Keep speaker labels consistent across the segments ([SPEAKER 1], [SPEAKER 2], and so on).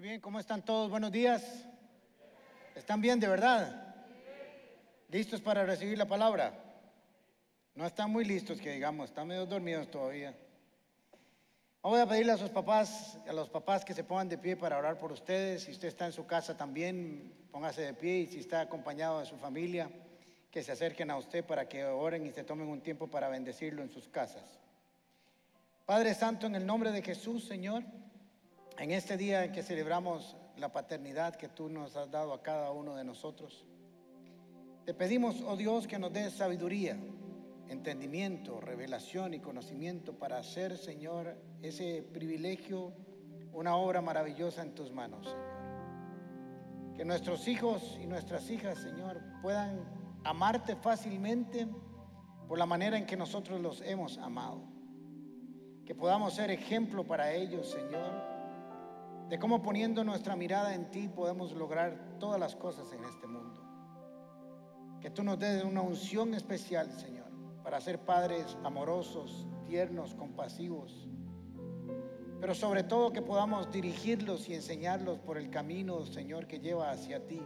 [SPEAKER 1] Bien, ¿cómo están todos? Buenos días. ¿Están bien de verdad? ¿Listos para recibir la palabra? No están muy listos, que digamos, están medio dormidos todavía. Voy a pedirle a sus papás, a los papás que se pongan de pie para orar por ustedes. Si usted está en su casa también, póngase de pie. Y si está acompañado de su familia, que se acerquen a usted para que oren y se tomen un tiempo para bendecirlo en sus casas. Padre Santo, en el nombre de Jesús, Señor, en este día en que celebramos la paternidad que tú nos has dado a cada uno de nosotros, te pedimos, oh Dios, que nos des sabiduría, entendimiento, revelación y conocimiento para hacer, Señor, ese privilegio una obra maravillosa en tus manos, Señor. Que nuestros hijos y nuestras hijas, Señor, puedan amarte fácilmente por la manera en que nosotros los hemos amado. Que podamos ser ejemplo para ellos, Señor, de cómo poniendo nuestra mirada en ti podemos lograr todas las cosas en este mundo. Que tú nos des una unción especial, Señor, para ser padres amorosos, tiernos, compasivos, pero sobre todo que podamos dirigirlos y enseñarlos por el camino, Señor, que lleva hacia ti.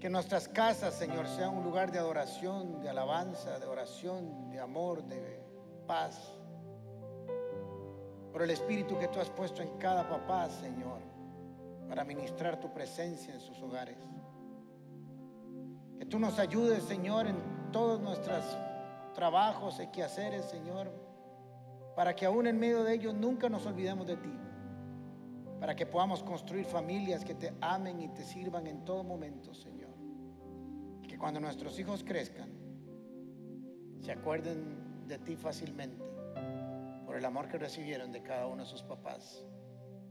[SPEAKER 1] Que nuestras casas, Señor, sean un lugar de adoración, de alabanza, de oración, de amor, de paz. Por el Espíritu que tú has puesto en cada papá, Señor, para ministrar tu presencia en sus hogares. Que tú nos ayudes, Señor, en todos nuestros trabajos y quehaceres, Señor, para que aún en medio de ellos nunca nos olvidemos de ti. Para que podamos construir familias que te amen y te sirvan en todo momento, Señor. Que cuando nuestros hijos crezcan, se acuerden de ti fácilmente el amor que recibieron de cada uno de sus papás.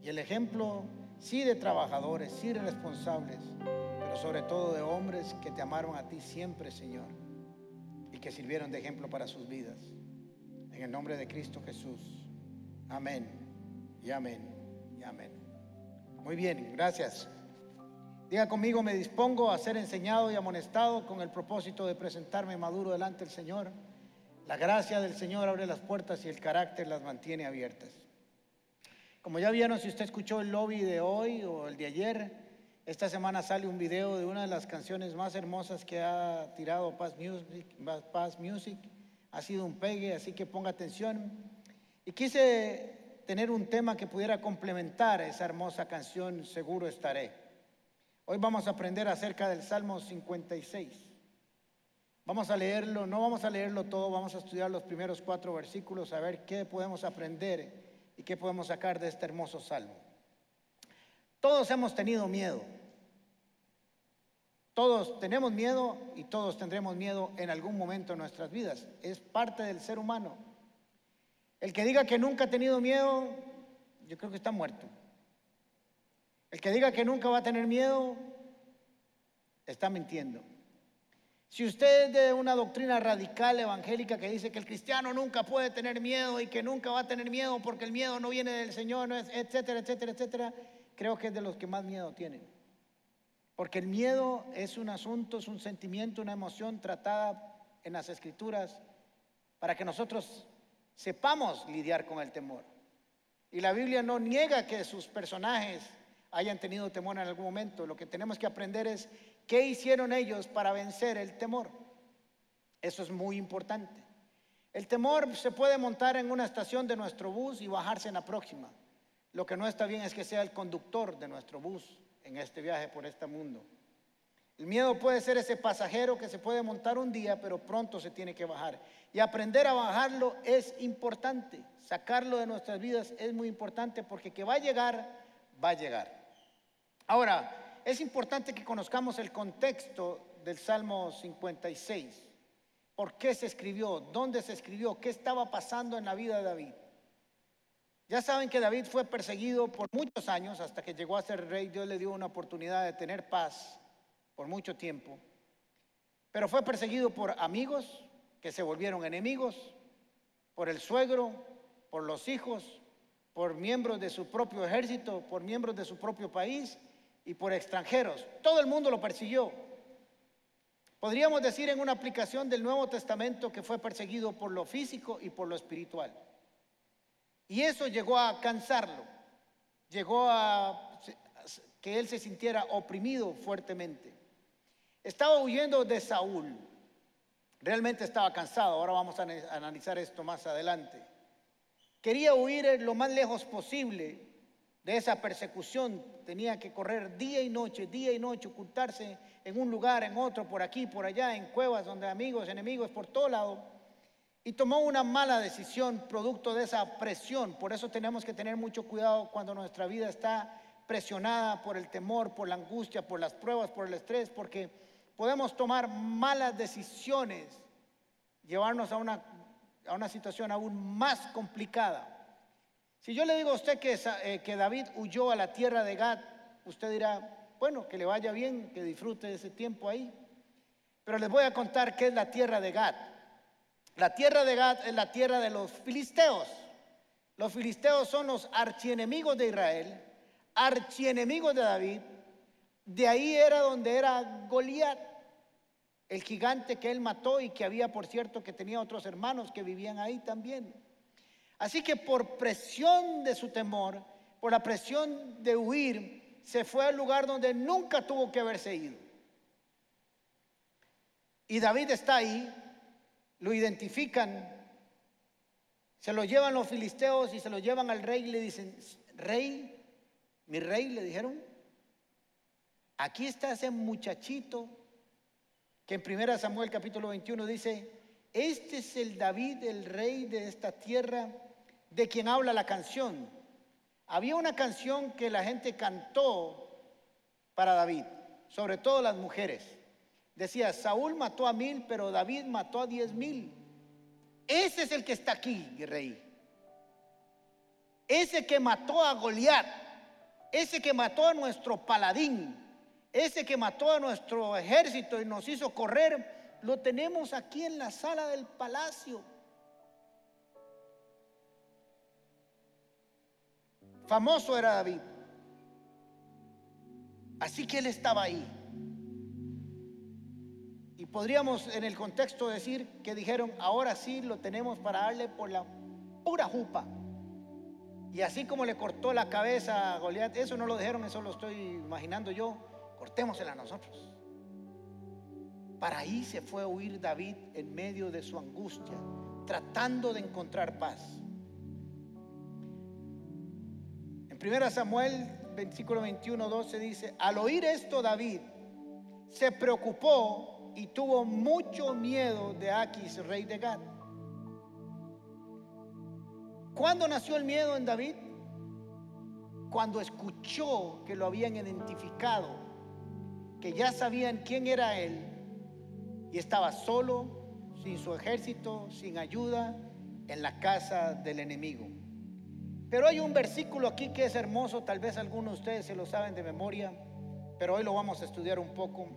[SPEAKER 1] Y el ejemplo, sí, de trabajadores, sí, de responsables, pero sobre todo de hombres que te amaron a ti siempre, Señor, y que sirvieron de ejemplo para sus vidas. En el nombre de Cristo Jesús. Amén. Y amén. Y amén. Muy bien, gracias. Diga conmigo, me dispongo a ser enseñado y amonestado con el propósito de presentarme maduro delante del Señor. La gracia del Señor abre las puertas y el carácter las mantiene abiertas. Como ya vieron, si usted escuchó el lobby de hoy o el de ayer, esta semana sale un video de una de las canciones más hermosas que ha tirado Paz Music. Paz Music. Ha sido un pegue, así que ponga atención. Y quise tener un tema que pudiera complementar esa hermosa canción, Seguro estaré. Hoy vamos a aprender acerca del Salmo 56. Vamos a leerlo, no vamos a leerlo todo, vamos a estudiar los primeros cuatro versículos, a ver qué podemos aprender y qué podemos sacar de este hermoso salmo. Todos hemos tenido miedo. Todos tenemos miedo y todos tendremos miedo en algún momento de nuestras vidas. Es parte del ser humano. El que diga que nunca ha tenido miedo, yo creo que está muerto. El que diga que nunca va a tener miedo, está mintiendo. Si usted es de una doctrina radical evangélica que dice que el cristiano nunca puede tener miedo y que nunca va a tener miedo porque el miedo no viene del Señor, etcétera, etcétera, etcétera, creo que es de los que más miedo tienen. Porque el miedo es un asunto, es un sentimiento, una emoción tratada en las escrituras para que nosotros sepamos lidiar con el temor. Y la Biblia no niega que sus personajes hayan tenido temor en algún momento. Lo que tenemos que aprender es qué hicieron ellos para vencer el temor. Eso es muy importante. El temor se puede montar en una estación de nuestro bus y bajarse en la próxima. Lo que no está bien es que sea el conductor de nuestro bus en este viaje por este mundo. El miedo puede ser ese pasajero que se puede montar un día, pero pronto se tiene que bajar. Y aprender a bajarlo es importante. Sacarlo de nuestras vidas es muy importante porque que va a llegar, va a llegar. Ahora, es importante que conozcamos el contexto del Salmo 56. ¿Por qué se escribió? ¿Dónde se escribió? ¿Qué estaba pasando en la vida de David? Ya saben que David fue perseguido por muchos años hasta que llegó a ser rey. Dios le dio una oportunidad de tener paz por mucho tiempo. Pero fue perseguido por amigos que se volvieron enemigos, por el suegro, por los hijos, por miembros de su propio ejército, por miembros de su propio país y por extranjeros. Todo el mundo lo persiguió. Podríamos decir en una aplicación del Nuevo Testamento que fue perseguido por lo físico y por lo espiritual. Y eso llegó a cansarlo. llegó a que él se sintiera oprimido fuertemente. Estaba huyendo de Saúl. Realmente estaba cansado. Ahora vamos a analizar esto más adelante. Quería huir lo más lejos posible de esa persecución. Tenía que correr día y noche, día y noche, ocultarse en un lugar, en otro, por aquí, por allá, en cuevas donde amigos, enemigos, por todo lado. Y tomó una mala decisión producto de esa presión. Por eso tenemos que tener mucho cuidado cuando nuestra vida está presionada por el temor, por la angustia, por las pruebas, por el estrés, porque podemos tomar malas decisiones, llevarnos a una, a una situación aún más complicada. Si yo le digo a usted que, eh, que David huyó a la tierra de Gad, usted dirá, bueno, que le vaya bien, que disfrute de ese tiempo ahí. Pero les voy a contar qué es la tierra de Gad. La tierra de Gad es la tierra de los filisteos. Los filisteos son los archienemigos de Israel archienemigo de David, de ahí era donde era Goliat, el gigante que él mató y que había, por cierto, que tenía otros hermanos que vivían ahí también. Así que por presión de su temor, por la presión de huir, se fue al lugar donde nunca tuvo que haberse ido. Y David está ahí, lo identifican, se lo llevan los filisteos y se lo llevan al rey y le dicen, rey, mi rey, le dijeron, aquí está ese muchachito que en 1 Samuel capítulo 21 dice, este es el David, el rey de esta tierra, de quien habla la canción. Había una canción que la gente cantó para David, sobre todo las mujeres. Decía, Saúl mató a mil, pero David mató a diez mil. Ese es el que está aquí, rey. Ese que mató a Goliat ese que mató a nuestro paladín, ese que mató a nuestro ejército y nos hizo correr, lo tenemos aquí en la sala del palacio. Famoso era David. Así que él estaba ahí. Y podríamos en el contexto decir que dijeron, ahora sí lo tenemos para darle por la pura jupa. Y así como le cortó la cabeza a Goliat, eso no lo dijeron, eso lo estoy imaginando yo, cortémosela a nosotros. Para ahí se fue a huir David en medio de su angustia, tratando de encontrar paz. 1 Samuel, versículo 21, 12 dice, al oír esto David se preocupó y tuvo mucho miedo de Aquis, rey de Gad ¿Cuándo nació el miedo en David? Cuando escuchó que lo habían identificado, que ya sabían quién era él y estaba solo, sin su ejército, sin ayuda, en la casa del enemigo. Pero hay un versículo aquí que es hermoso, tal vez algunos de ustedes se lo saben de memoria, pero hoy lo vamos a estudiar un poco.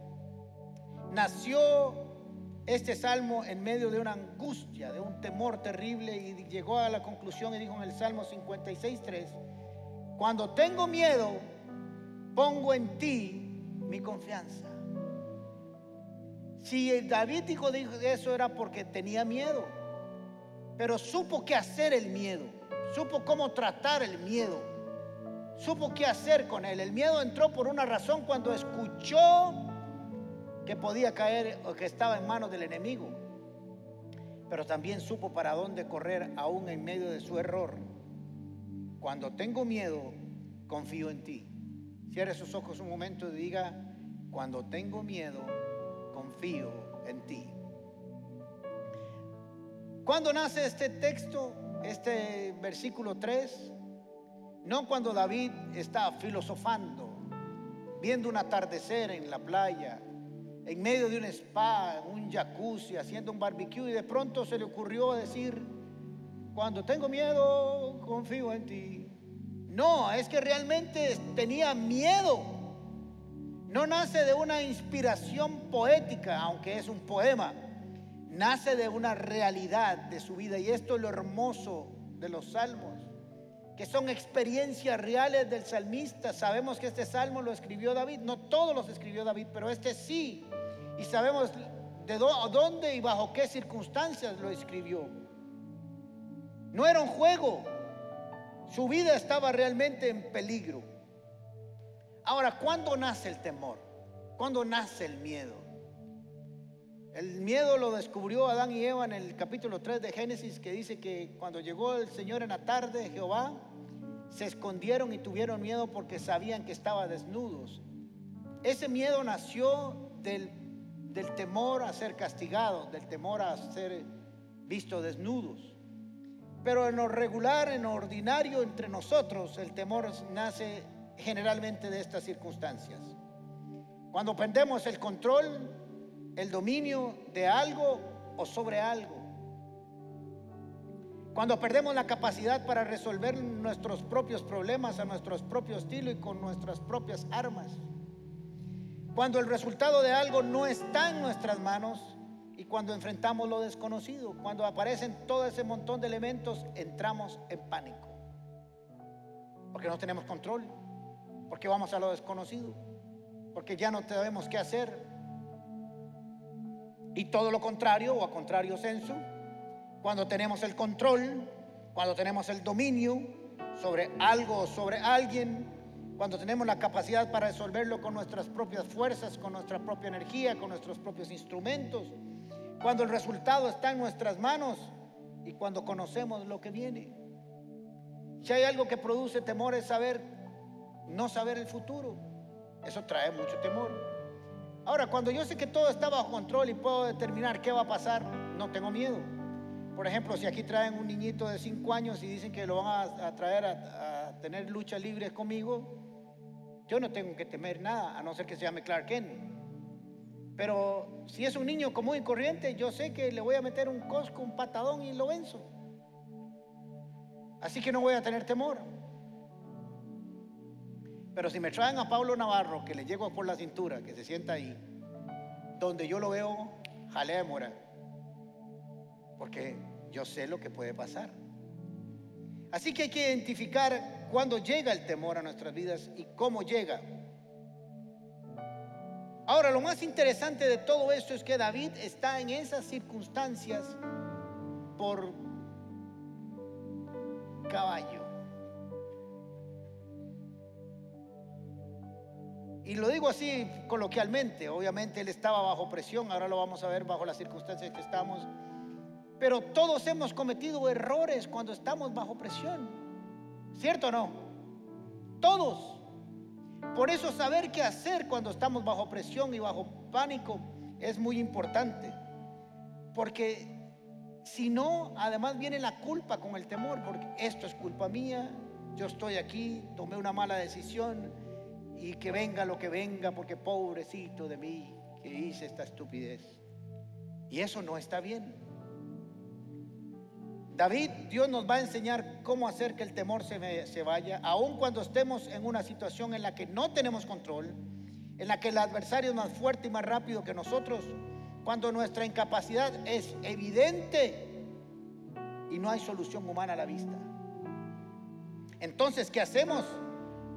[SPEAKER 1] Nació este salmo en medio de una angustia, de un temor terrible y llegó a la conclusión y dijo en el Salmo 56.3, cuando tengo miedo, pongo en ti mi confianza. Si David dijo eso era porque tenía miedo, pero supo qué hacer el miedo, supo cómo tratar el miedo, supo qué hacer con él. El miedo entró por una razón cuando escuchó que podía caer o que estaba en manos del enemigo, pero también supo para dónde correr aún en medio de su error. Cuando tengo miedo, confío en ti. Cierre sus ojos un momento y diga, cuando tengo miedo, confío en ti. ¿Cuándo nace este texto, este versículo 3? No cuando David está filosofando, viendo un atardecer en la playa, en medio de un spa, un jacuzzi, haciendo un barbecue y de pronto se le ocurrió decir, cuando tengo miedo, confío en ti. No, es que realmente tenía miedo. No nace de una inspiración poética, aunque es un poema. Nace de una realidad de su vida. Y esto es lo hermoso de los salmos, que son experiencias reales del salmista. Sabemos que este salmo lo escribió David. No todos los escribió David, pero este sí y sabemos de dónde y bajo qué circunstancias lo escribió. No era un juego. Su vida estaba realmente en peligro. Ahora, ¿cuándo nace el temor? ¿Cuándo nace el miedo? El miedo lo descubrió Adán y Eva en el capítulo 3 de Génesis que dice que cuando llegó el Señor en la tarde de Jehová, se escondieron y tuvieron miedo porque sabían que estaban desnudos. Ese miedo nació del, del temor a ser castigados, del temor a ser vistos desnudos. Pero en lo regular, en lo ordinario entre nosotros, el temor nace generalmente de estas circunstancias. Cuando perdemos el control, el dominio de algo o sobre algo. Cuando perdemos la capacidad para resolver nuestros propios problemas a nuestro propio estilo y con nuestras propias armas. Cuando el resultado de algo no está en nuestras manos y cuando enfrentamos lo desconocido, cuando aparecen todo ese montón de elementos, entramos en pánico. Porque no tenemos control, porque vamos a lo desconocido, porque ya no sabemos qué hacer. Y todo lo contrario, o a contrario senso, cuando tenemos el control, cuando tenemos el dominio sobre algo o sobre alguien, cuando tenemos la capacidad para resolverlo con nuestras propias fuerzas, con nuestra propia energía, con nuestros propios instrumentos, cuando el resultado está en nuestras manos y cuando conocemos lo que viene. Si hay algo que produce temor es saber, no saber el futuro. Eso trae mucho temor. Ahora, cuando yo sé que todo está bajo control y puedo determinar qué va a pasar, no tengo miedo. Por ejemplo, si aquí traen un niñito de 5 años y dicen que lo van a, traer a, tener lucha libre conmigo, yo no tengo que temer nada, a no ser que se llame Clark Kent. Pero si es un niño común y corriente, yo sé que le voy a meter un cosco, un patadón y lo venzo. Así que no voy a tener temor. Pero si me traen a Pablo Navarro, que le llego por la cintura, que se sienta ahí, donde yo lo veo, jalea mora porque yo sé lo que puede pasar. Así que hay que identificar cuándo llega el temor a nuestras vidas y cómo llega. Ahora, lo más interesante de todo esto es que David está en esas circunstancias por caballo. Y lo digo así coloquialmente, obviamente él estaba bajo presión, ahora lo vamos a ver bajo las circunstancias que estamos pero todos hemos cometido errores cuando estamos bajo presión. ¿Cierto o no? Todos. Por eso saber qué hacer cuando estamos bajo presión y bajo pánico es muy importante. Porque si no, además viene la culpa con el temor, porque esto es culpa mía, yo estoy aquí, tomé una mala decisión y que venga lo que venga, porque pobrecito de mí que hice esta estupidez. Y eso no está bien. David, Dios nos va a enseñar cómo hacer que el temor se, se, vaya, aun cuando estemos en una situación en la que no tenemos control, en la que el adversario es más fuerte y más rápido que nosotros, cuando nuestra incapacidad es evidente y no hay solución humana a la vista. Entonces, ¿qué hacemos?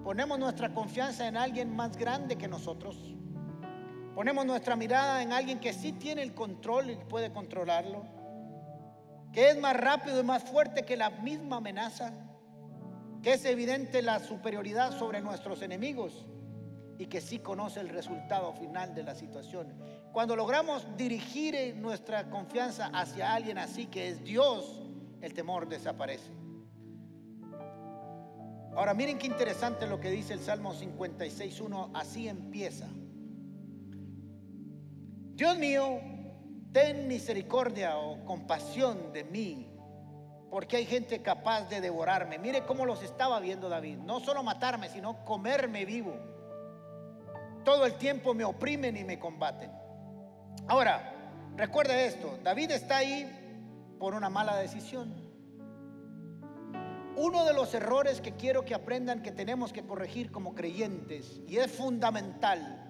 [SPEAKER 1] Ponemos nuestra confianza en alguien más grande que nosotros. Ponemos nuestra mirada en alguien que sí tiene el control y puede controlarlo que es más rápido y más fuerte que la misma amenaza, que es evidente la superioridad sobre nuestros enemigos y que sí conoce el resultado final de la situación. Cuando logramos dirigir nuestra confianza hacia alguien así que es Dios, el temor desaparece. Ahora miren qué interesante lo que dice el Salmo 56.1, así empieza. Dios mío, ten misericordia o compasión de mí, porque hay gente capaz de devorarme. Mire cómo los estaba viendo David, no solo matarme, sino comerme vivo. Todo el tiempo me oprimen y me combaten. Ahora, recuerde esto, David está ahí por una mala decisión. Uno de los errores que quiero que aprendan que tenemos que corregir como creyentes, y es fundamental,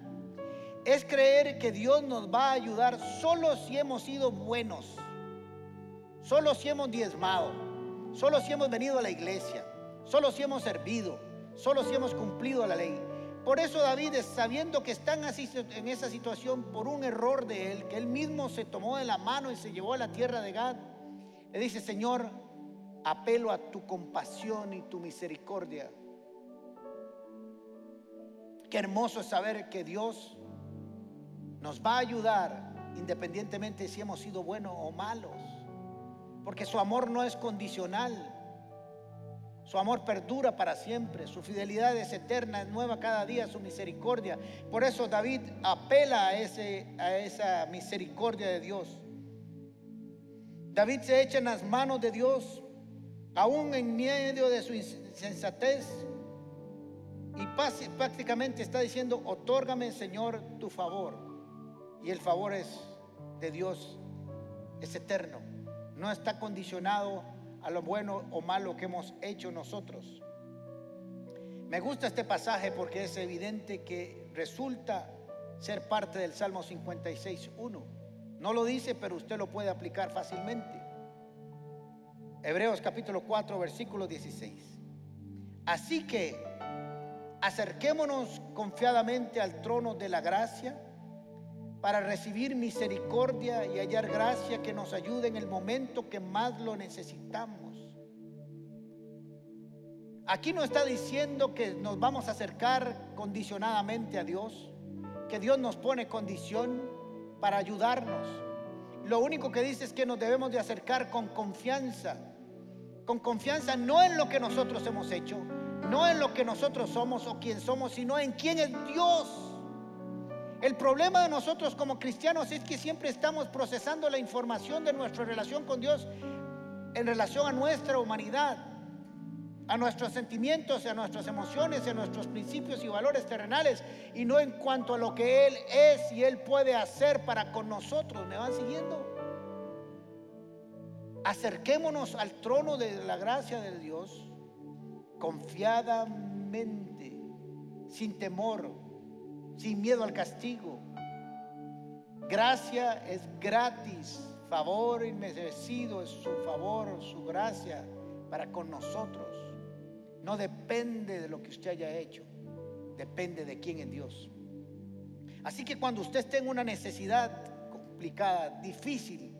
[SPEAKER 1] es creer que Dios nos va a ayudar solo si hemos sido buenos, solo si hemos diezmado, solo si hemos venido a la iglesia, solo si hemos servido, solo si hemos cumplido la ley. Por eso David, sabiendo que están así en esa situación por un error de él, que él mismo se tomó de la mano y se llevó a la tierra de Gad, le dice, Señor, apelo a tu compasión y tu misericordia. Qué hermoso es saber que Dios nos va a ayudar independientemente si hemos sido buenos o malos, porque su amor no es condicional. Su amor perdura para siempre, su fidelidad es eterna, es nueva cada día, su misericordia. Por eso David apela a, ese, a esa misericordia de Dios. David se echa en las manos de Dios, aún en medio de su insensatez, y prácticamente está diciendo, otórgame Señor tu favor. Y el favor es de Dios, es eterno, no está condicionado a lo bueno o malo que hemos hecho nosotros. Me gusta este pasaje porque es evidente que resulta ser parte del Salmo 56.1. No lo dice, pero usted lo puede aplicar fácilmente. Hebreos capítulo 4, versículo 16. Así que acerquémonos confiadamente al trono de la gracia para recibir misericordia y hallar gracia que nos ayude en el momento que más lo necesitamos. Aquí no está diciendo que nos vamos a acercar condicionadamente a Dios, que Dios nos pone condición para ayudarnos. Lo único que dice es que nos debemos de acercar con confianza, con confianza no en lo que nosotros hemos hecho, no en lo que nosotros somos o quién somos, sino en quién es Dios. El problema de nosotros como cristianos es que siempre estamos procesando la información de nuestra relación con Dios en relación a nuestra humanidad, a nuestros sentimientos, a nuestras emociones, a nuestros principios y valores terrenales, y no en cuanto a lo que Él es y Él puede hacer para con nosotros. ¿Me van siguiendo? Acerquémonos al trono de la gracia de Dios confiadamente, sin temor, sin miedo al castigo. Gracia es gratis, favor inmerecido es su favor, su gracia para con nosotros. No depende de lo que usted haya hecho, depende de quién es Dios. Así que cuando usted esté en una necesidad complicada, difícil,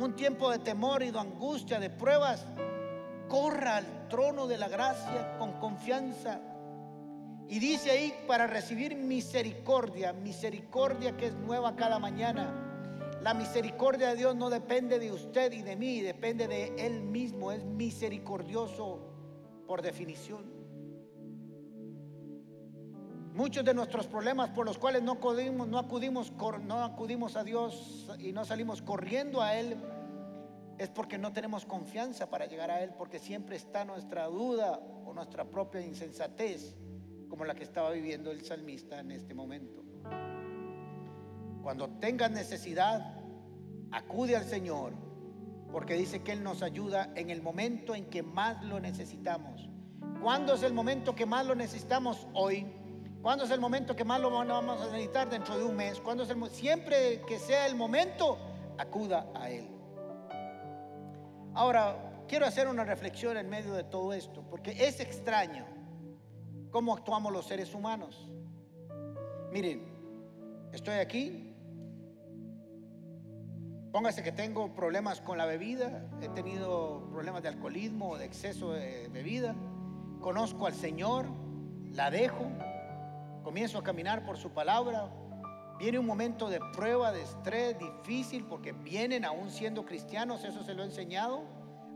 [SPEAKER 1] un tiempo de temor y de angustia, de pruebas, corra al trono de la gracia con confianza y dice ahí para recibir misericordia, misericordia que es nueva cada mañana. La misericordia de Dios no depende de usted y de mí, depende de Él mismo, es misericordioso por definición. Muchos de nuestros problemas por los cuales no acudimos, no acudimos, no acudimos a Dios y no salimos corriendo a Él, es porque no tenemos confianza para llegar a Él, porque siempre está nuestra duda o nuestra propia insensatez como la que estaba viviendo el salmista en este momento. Cuando tengas necesidad, acude al Señor, porque dice que Él nos ayuda en el momento en que más lo necesitamos. ¿Cuándo es el momento que más lo necesitamos? Hoy. ¿Cuándo es el momento que más lo vamos a necesitar? Dentro de un mes. ¿Cuándo es Siempre que sea el momento, acuda a Él. Ahora, quiero hacer una reflexión en medio de todo esto, porque es extraño cómo actuamos los seres humanos. Miren, estoy aquí. Póngase que tengo problemas con la bebida, he tenido problemas de alcoholismo, de exceso de bebida. Conozco al Señor, la dejo, comienzo a caminar por su palabra. Viene un momento de prueba, de estrés difícil, porque vienen aún siendo cristianos, eso se lo he enseñado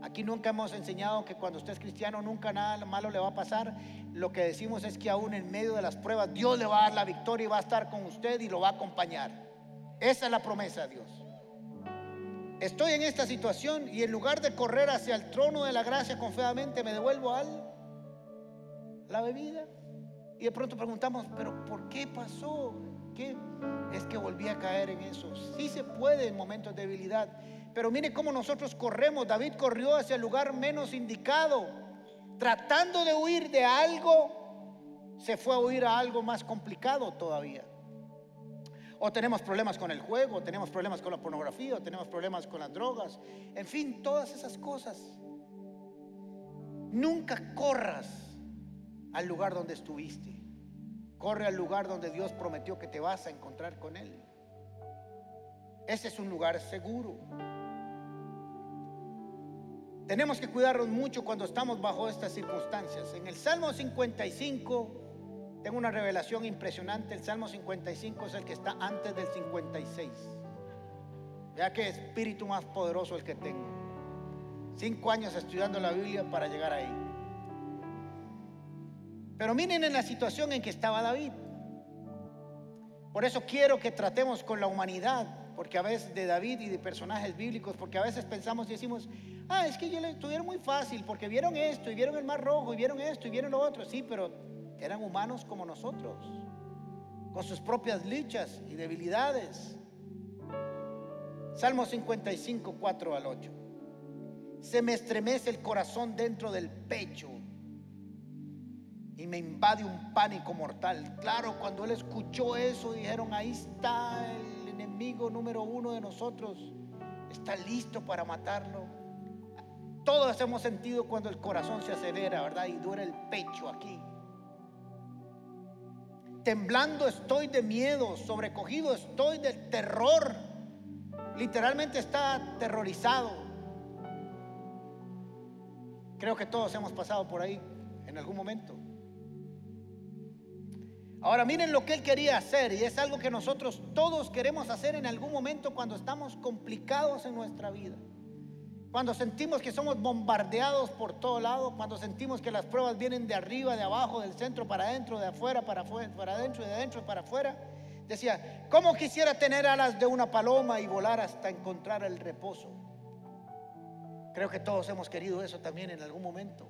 [SPEAKER 1] Aquí nunca hemos enseñado que cuando usted es cristiano nunca nada malo le va a pasar. Lo que decimos es que aún en medio de las pruebas Dios le va a dar la victoria y va a estar con usted y lo va a acompañar. Esa es la promesa de Dios. Estoy en esta situación y en lugar de correr hacia el trono de la gracia confiadamente me devuelvo al la bebida. Y de pronto preguntamos, pero ¿por qué pasó? ¿Qué? Es que volví a caer en eso. Sí se puede en momentos de debilidad. Pero mire cómo nosotros corremos. David corrió hacia el lugar menos indicado. Tratando de huir de algo, se fue a huir a algo más complicado todavía. O tenemos problemas con el juego, o tenemos problemas con la pornografía, o tenemos problemas con las drogas. En fin, todas esas cosas. Nunca corras al lugar donde estuviste. Corre al lugar donde Dios prometió que te vas a encontrar con Él. Ese es un lugar seguro. Tenemos que cuidarnos mucho cuando estamos bajo estas circunstancias. En el Salmo 55 tengo una revelación impresionante. El Salmo 55 es el que está antes del 56. Vea qué espíritu más poderoso el que tengo. Cinco años estudiando la Biblia para llegar ahí. Pero miren en la situación en que estaba David. Por eso quiero que tratemos con la humanidad, porque a veces de David y de personajes bíblicos, porque a veces pensamos y decimos, ah, es que ellos estuvieron muy fácil, porque vieron esto, y vieron el mar rojo, y vieron esto, y vieron lo otro. Sí, pero eran humanos como nosotros, con sus propias luchas y debilidades. Salmo 55, 4 al 8. Se me estremece el corazón dentro del pecho y me invade un pánico mortal. Claro, cuando él escuchó eso, dijeron, ahí está el enemigo número uno de nosotros, está listo para matarlo. Todos hemos sentido cuando el corazón se acelera, ¿verdad? Y duele el pecho aquí. Temblando estoy de miedo, sobrecogido estoy de terror. Literalmente está aterrorizado. Creo que todos hemos pasado por ahí en algún momento. Ahora miren lo que él quería hacer y es algo que nosotros todos queremos hacer en algún momento cuando estamos complicados en nuestra vida. Cuando sentimos que somos bombardeados por todo lado, cuando sentimos que las pruebas vienen de arriba, de abajo, del centro para adentro, de afuera para afuera, para adentro de adentro para afuera. Decía, ¿cómo quisiera tener alas de una paloma y volar hasta encontrar el reposo? Creo que todos hemos querido eso también en algún momento.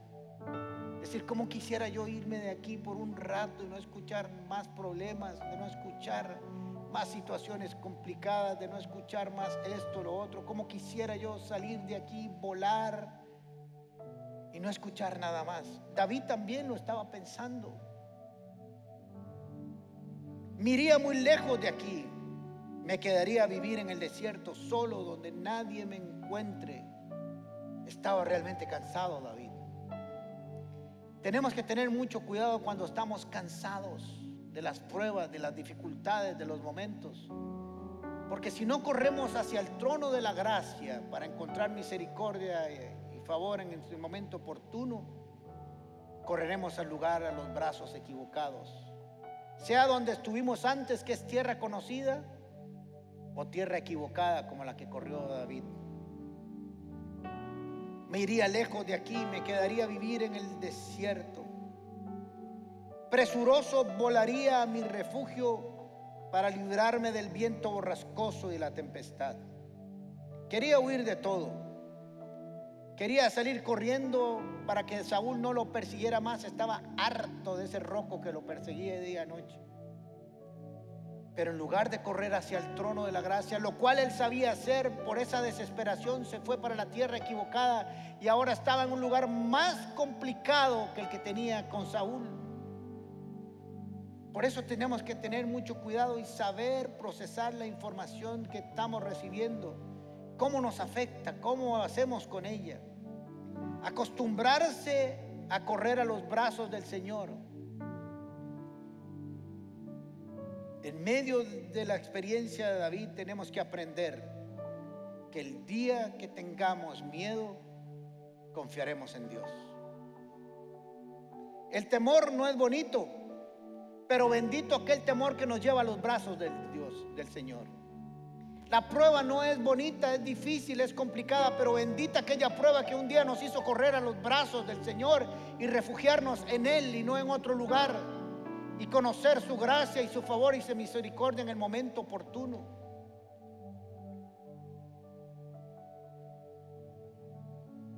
[SPEAKER 1] Es decir, ¿cómo quisiera yo irme de aquí por un rato y no escuchar más problemas, de no escuchar más situaciones complicadas, de no escuchar más esto, lo otro? ¿Cómo quisiera yo salir de aquí, volar y no escuchar nada más? David también lo estaba pensando. Miría muy lejos de aquí. Me quedaría a vivir en el desierto solo, donde nadie me encuentre. Estaba realmente cansado David. Tenemos que tener mucho cuidado cuando estamos cansados de las pruebas, de las dificultades, de los momentos. Porque si no corremos hacia el trono de la gracia para encontrar misericordia y favor en el momento oportuno, correremos al lugar, a los brazos equivocados. Sea donde estuvimos antes, que es tierra conocida, o tierra equivocada como la que corrió David me iría lejos de aquí, me quedaría a vivir en el desierto. Presuroso volaría a mi refugio para librarme del viento borrascoso y la tempestad. Quería huir de todo. Quería salir corriendo para que Saúl no lo persiguiera más. Estaba harto de ese roco que lo perseguía día y noche. Pero en lugar de correr hacia el trono de la gracia, lo cual él sabía hacer, por esa desesperación se fue para la tierra equivocada y ahora estaba en un lugar más complicado que el que tenía con Saúl. Por eso tenemos que tener mucho cuidado y saber procesar la información que estamos recibiendo, cómo nos afecta, cómo hacemos con ella. Acostumbrarse a correr a los brazos del Señor En medio de la experiencia de David tenemos que aprender que el día que tengamos miedo, confiaremos en Dios. El temor no es bonito, pero bendito aquel temor que nos lleva a los brazos del Dios, del Señor. La prueba no es bonita, es difícil, es complicada, pero bendita aquella prueba que un día nos hizo correr a los brazos del Señor y refugiarnos en Él y no en otro lugar y conocer su gracia y su favor y su misericordia en el momento oportuno.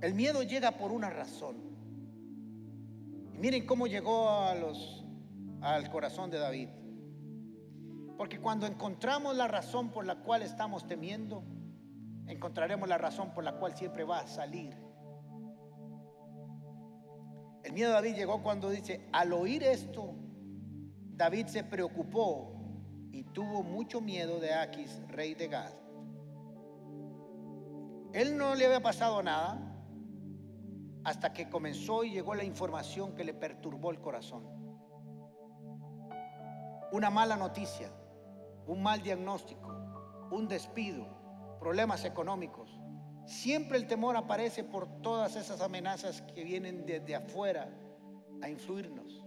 [SPEAKER 1] El miedo llega por una razón. Y miren cómo llegó a los, al corazón de David. Porque cuando encontramos la razón por la cual estamos temiendo, encontraremos la razón por la cual siempre va a salir. El miedo de David llegó cuando dice, al oír esto, David se preocupó y tuvo mucho miedo de Aquis, rey de Gad. Él no le había pasado nada hasta que comenzó y llegó la información que le perturbó el corazón. Una mala noticia, un mal diagnóstico, un despido, problemas económicos, Siempre el temor aparece por todas esas amenazas que vienen desde afuera a influirnos.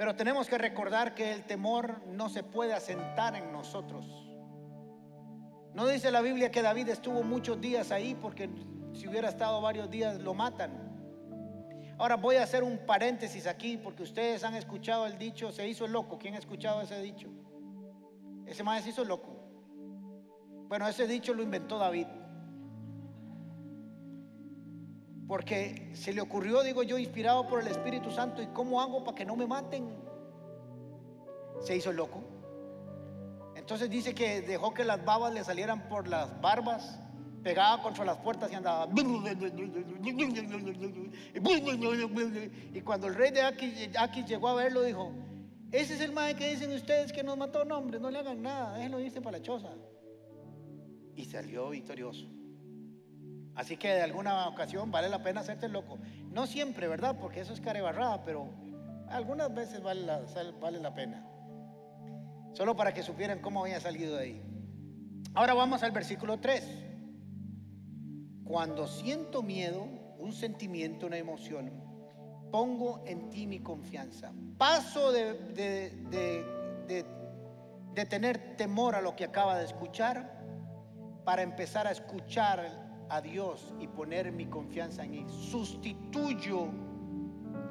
[SPEAKER 1] Pero tenemos que recordar que el temor no se puede asentar en nosotros. No dice la Biblia que David estuvo muchos días ahí porque si hubiera estado varios días lo matan. Ahora voy a hacer un paréntesis aquí porque ustedes han escuchado el dicho, se hizo loco. ¿Quién ha escuchado ese dicho? Ese maestro se hizo loco. Bueno, ese dicho lo inventó David. Porque se le ocurrió, digo yo, inspirado por el Espíritu Santo, ¿y cómo hago para que no me maten? Se hizo loco. Entonces dice que dejó que las babas le salieran por las barbas, pegaba contra las puertas y andaba. Y cuando el rey de Aquí, llegó a verlo, dijo: Ese es el mae que dicen ustedes que nos mató, no, hombre, no le hagan nada, déjenlo irse para la choza. Y salió victorioso. Así que de alguna ocasión vale la pena hacerte loco. No siempre, ¿verdad? Porque eso es carebarrada, pero algunas veces vale la, vale la pena. Solo para que supieran cómo había salido de ahí. Ahora vamos al versículo 3. Cuando siento miedo, un sentimiento, una emoción, pongo en ti mi confianza. Paso de, de, de tener temor a lo que acaba de escuchar para empezar a escuchar a Dios y poner mi confianza en Él. Sustituyo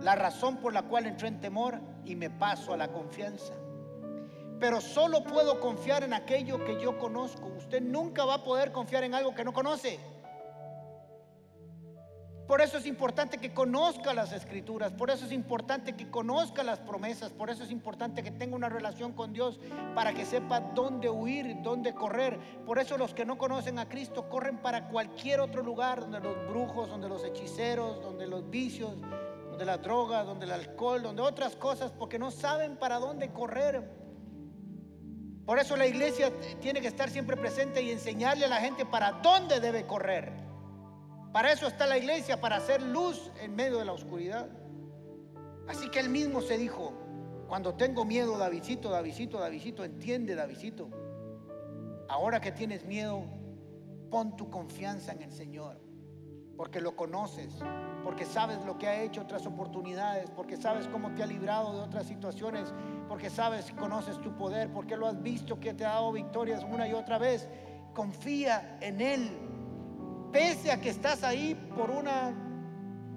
[SPEAKER 1] la razón por la cual entré en temor y me paso a la confianza. Pero solo puedo confiar en aquello que yo conozco. Usted nunca va a poder confiar en algo que no conoce. Por eso es importante que conozca las escrituras, por eso es importante que conozca las promesas, por eso es importante que tenga una relación con Dios para que sepa dónde huir, dónde correr. Por eso los que no conocen a Cristo corren para cualquier otro lugar, donde los brujos, donde los hechiceros, donde los vicios, donde la droga, donde el alcohol, donde otras cosas, porque no saben para dónde correr. Por eso la iglesia tiene que estar siempre presente y enseñarle a la gente para dónde debe correr. Para eso está la iglesia, para hacer luz en medio de la oscuridad. Así que él mismo se dijo, cuando tengo miedo, Davidito, Davidito, Davidito, entiende, Davidito. Ahora que tienes miedo, pon tu confianza en el Señor, porque lo conoces, porque sabes lo que ha hecho otras oportunidades, porque sabes cómo te ha librado de otras situaciones, porque sabes, conoces tu poder, porque lo has visto que te ha dado victorias una y otra vez. Confía en Él, pese a que estás ahí por una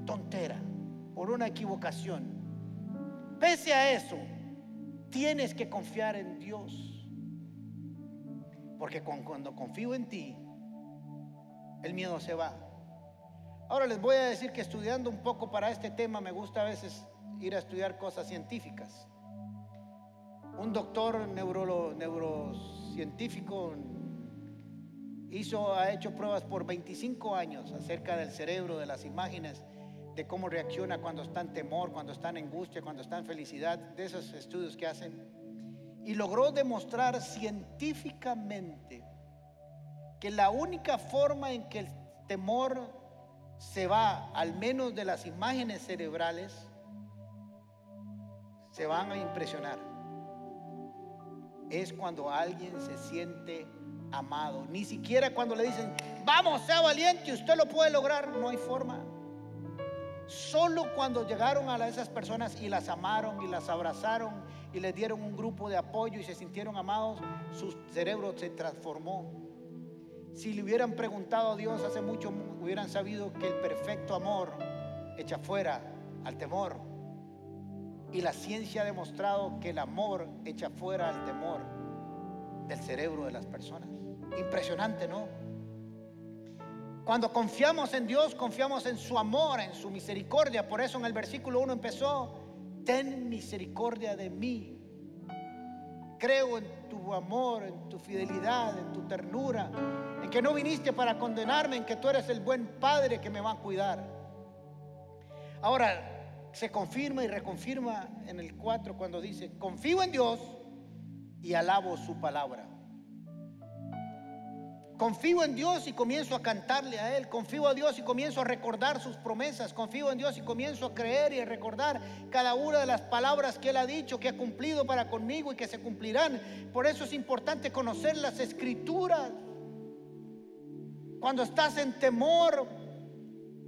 [SPEAKER 1] tontera, por una equivocación. Pese a eso, tienes que confiar en Dios. Porque cuando confío en ti, el miedo se va. Ahora les voy a decir que estudiando un poco para este tema me gusta a veces ir a estudiar cosas científicas. Un doctor neurocientífico hizo, ha hecho pruebas por 25 años acerca del cerebro, de las imágenes, de cómo reacciona cuando está en temor, cuando está en angustia, cuando está en felicidad, de esos estudios que hacen. Y logró demostrar científicamente que la única forma en que el temor se va, al menos de las imágenes cerebrales, se van a impresionar, es cuando alguien se siente amado. Ni siquiera cuando le dicen, vamos, sea valiente, usted lo puede lograr, no hay forma. Solo cuando llegaron a esas personas y las amaron y las abrazaron y les dieron un grupo de apoyo y se sintieron amados, su cerebro se transformó. Si le hubieran preguntado a Dios hace mucho, hubieran sabido que el perfecto amor echa fuera al temor. Y la ciencia ha demostrado que el amor echa fuera al temor del cerebro de las personas. Impresionante, ¿no? Cuando confiamos en Dios, confiamos en su amor, en su misericordia. Por eso en el versículo 1 empezó, ten misericordia de mí. Creo en tu amor, en tu fidelidad, en tu ternura, en que no viniste para condenarme, en que tú eres el buen Padre que me va a cuidar. Ahora, se confirma y reconfirma en el 4 cuando dice, confío en Dios y alabo su palabra. Confío en Dios y comienzo a cantarle a Él. Confío a Dios y comienzo a recordar sus promesas. Confío en Dios y comienzo a creer y a recordar cada una de las palabras que Él ha dicho, que ha cumplido para conmigo y que se cumplirán. Por eso es importante conocer las escrituras. Cuando estás en temor,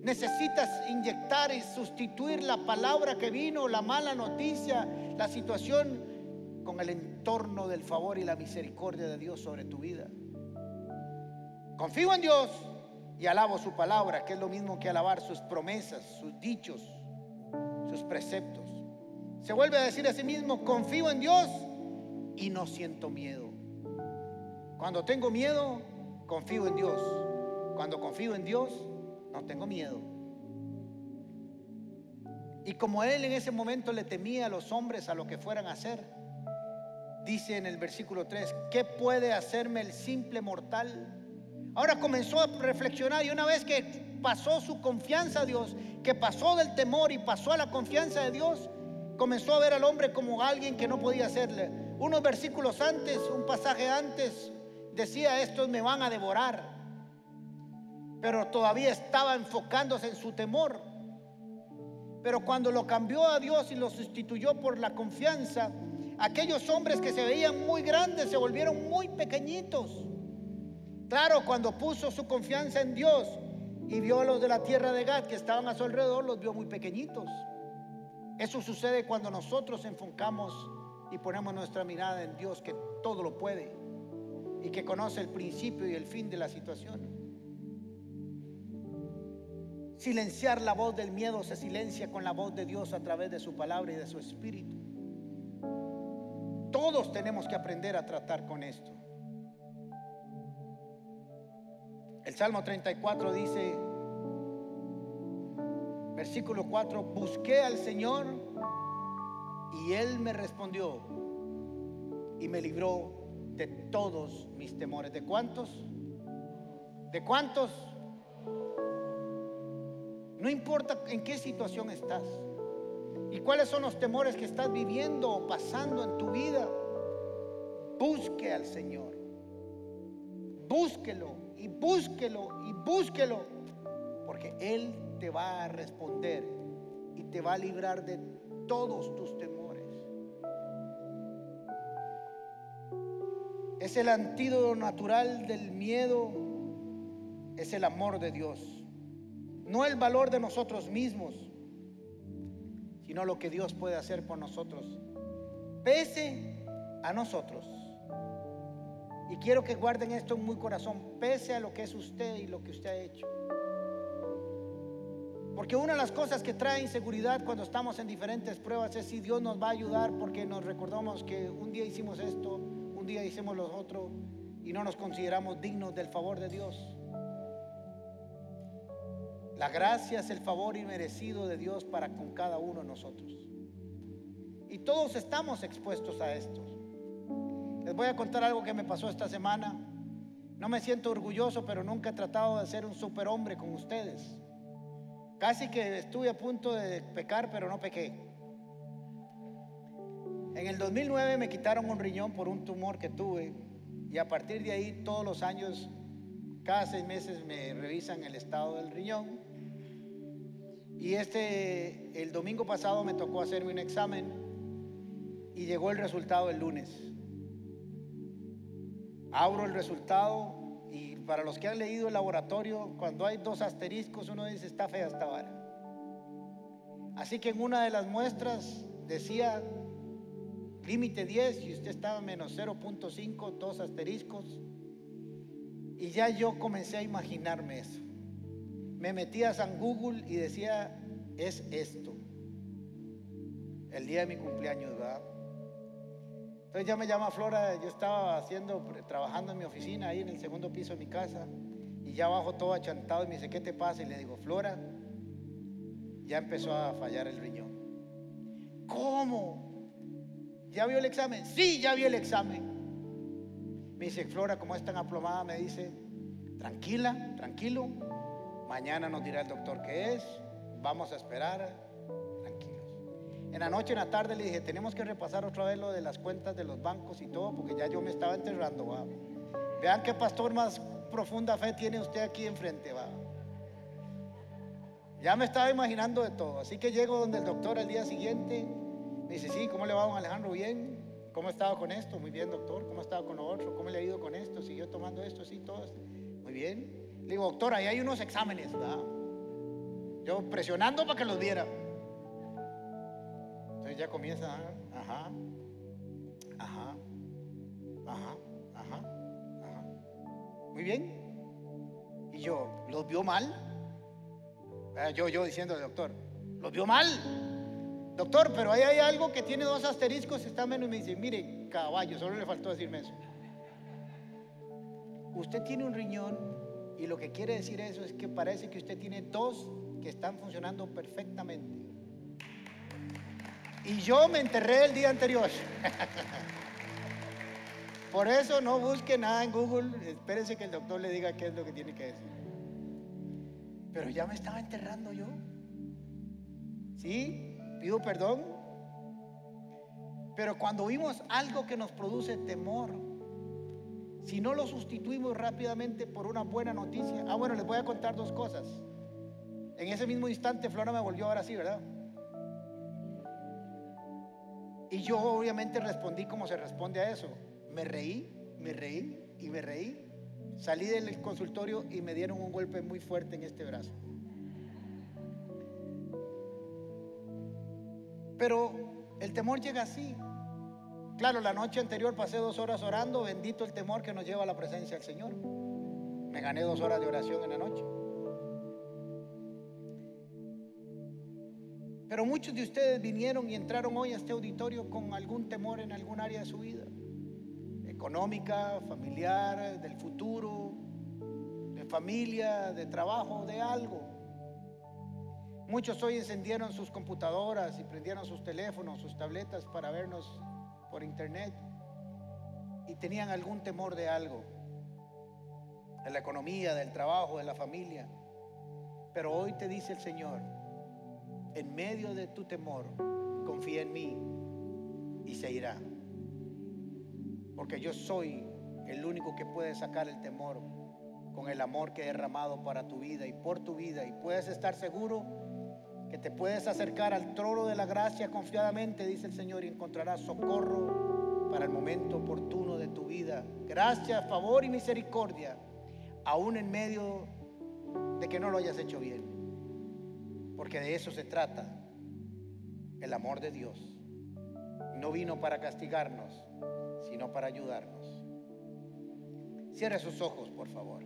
[SPEAKER 1] necesitas inyectar y sustituir la palabra que vino, la mala noticia, la situación con el entorno del favor y la misericordia de Dios sobre tu vida. Confío en Dios y alabo su palabra, que es lo mismo que alabar sus promesas, sus dichos, sus preceptos. Se vuelve a decir a sí mismo, confío en Dios y no siento miedo. Cuando tengo miedo, confío en Dios. Cuando confío en Dios, no tengo miedo. Y como él en ese momento le temía a los hombres a lo que fueran a hacer, dice en el versículo 3, ¿qué puede hacerme el simple mortal? Ahora comenzó a reflexionar y una vez que pasó su confianza a Dios, que pasó del temor y pasó a la confianza de Dios, comenzó a ver al hombre como alguien que no podía hacerle. Unos versículos antes, un pasaje antes, decía, estos me van a devorar. Pero todavía estaba enfocándose en su temor. Pero cuando lo cambió a Dios y lo sustituyó por la confianza, aquellos hombres que se veían muy grandes se volvieron muy pequeñitos. Claro, cuando puso su confianza en Dios y vio a los de la tierra de Gad que estaban a su alrededor, los vio muy pequeñitos. Eso sucede cuando nosotros enfocamos y ponemos nuestra mirada en Dios que todo lo puede y que conoce el principio y el fin de la situación. Silenciar la voz del miedo se silencia con la voz de Dios a través de su palabra y de su espíritu. Todos tenemos que aprender a tratar con esto. El Salmo 34 dice, versículo 4, busqué al Señor y Él me respondió y me libró de todos mis temores. ¿De cuántos? ¿De cuántos? No importa en qué situación estás y cuáles son los temores que estás viviendo o pasando en tu vida. Busque al Señor. Búsquelo y búsquelo y búsquelo, porque Él te va a responder y te va a librar de todos tus temores. Es el antídoto natural del miedo, es el amor de Dios, no el valor de nosotros mismos, sino lo que Dios puede hacer por nosotros, pese a nosotros. Y quiero que guarden esto en muy corazón, pese a lo que es usted y lo que usted ha hecho. Porque una de las cosas que trae inseguridad cuando estamos en diferentes pruebas es si Dios nos va a ayudar porque nos recordamos que un día hicimos esto, un día hicimos lo otro y no nos consideramos dignos del favor de Dios. La gracia es el favor inmerecido de Dios para con cada uno de nosotros. Y todos estamos expuestos a esto. Les voy a contar algo que me pasó esta semana. No me siento orgulloso, pero nunca he tratado de ser un superhombre con ustedes. Casi que estuve a punto de pecar, pero no pequé. En el 2009 me quitaron un riñón por un tumor que tuve y a partir de ahí todos los años, cada seis meses me revisan el estado del riñón. Y este, el domingo pasado me tocó hacerme un examen y llegó el resultado el lunes abro el resultado y para los que han leído el laboratorio, cuando hay dos asteriscos, uno dice, está fea esta vara. Así que en una de las muestras decía límite 10 y usted estaba menos 0.5, dos asteriscos. Y ya yo comencé a imaginarme eso. Me metí a San Google y decía, es esto. El día de mi cumpleaños, ¿verdad? Entonces ya me llama Flora, yo estaba haciendo, trabajando en mi oficina ahí en el segundo piso de mi casa y ya abajo todo achantado y me dice, ¿qué te pasa? Y le digo, Flora, ya empezó a fallar el riñón. ¿Cómo? ¿Ya vio el examen? Sí, ya vi el examen. Me dice, Flora, como es tan aplomada, me dice, tranquila, tranquilo, mañana nos dirá el doctor qué es, vamos a esperar en la noche, en la tarde le dije, tenemos que repasar otra vez lo de las cuentas de los bancos y todo, porque ya yo me estaba enterrando. ¿va? Vean qué pastor más profunda fe tiene usted aquí enfrente. ¿va? Ya me estaba imaginando de todo. Así que llego donde el doctor al día siguiente. Me dice, sí, ¿cómo le va, don Alejandro? Bien. ¿Cómo estaba con esto? Muy bien, doctor. ¿Cómo estaba con lo otro? ¿Cómo le ha ido con esto? ¿Siguió tomando esto? Sí, todo. Muy bien. Le digo, doctor, ahí hay unos exámenes, ¿verdad? Yo presionando para que los viera. Entonces ya comienza, ajá, ajá, ajá, ajá, ajá. Muy bien. Y yo, ¿los vio mal? Ah, Yo, yo diciendo, doctor, ¿los vio mal? Doctor, pero ahí hay algo que tiene dos asteriscos, está menos. Y me dice, mire, caballo, solo le faltó decirme eso. Usted tiene un riñón y lo que quiere decir eso es que parece que usted tiene dos que están funcionando perfectamente. Y yo me enterré el día anterior. Por eso no busque nada en Google, espérese que el doctor le diga qué es lo que tiene que decir. Pero ya me estaba enterrando yo. ¿Sí? Pido perdón. Pero cuando vimos algo que nos produce temor, si no lo sustituimos rápidamente por una buena noticia, ah, bueno, les voy a contar dos cosas. En ese mismo instante Flora me volvió ahora sí, ¿verdad? Y yo obviamente respondí como se responde a eso. Me reí, me reí y me reí. Salí del consultorio y me dieron un golpe muy fuerte en este brazo. Pero el temor llega así. Claro, la noche anterior pasé dos horas orando, bendito el temor que nos lleva a la presencia del Señor. Me gané dos horas de oración en la noche. Pero muchos de ustedes vinieron y entraron hoy a este auditorio con algún temor en algún área de su vida. Económica, familiar, del futuro, de familia, de trabajo, de algo. Muchos hoy encendieron sus computadoras y prendieron sus teléfonos, sus tabletas para vernos por internet y tenían algún temor de algo, de la economía, del trabajo, de la familia. Pero hoy te dice el Señor, en medio de tu temor, confía en mí y se irá. Porque yo soy el único que puede sacar el temor con el amor que he derramado para tu vida y por tu vida. Y puedes estar seguro que te puedes acercar al trono de la gracia confiadamente, dice el Señor, y encontrarás socorro para el momento oportuno de tu vida. Gracia, favor y misericordia, aún en medio de que no lo hayas hecho bien. Porque de eso se trata el amor de Dios. No vino para castigarnos, sino para ayudarnos. Cierre sus ojos, por favor.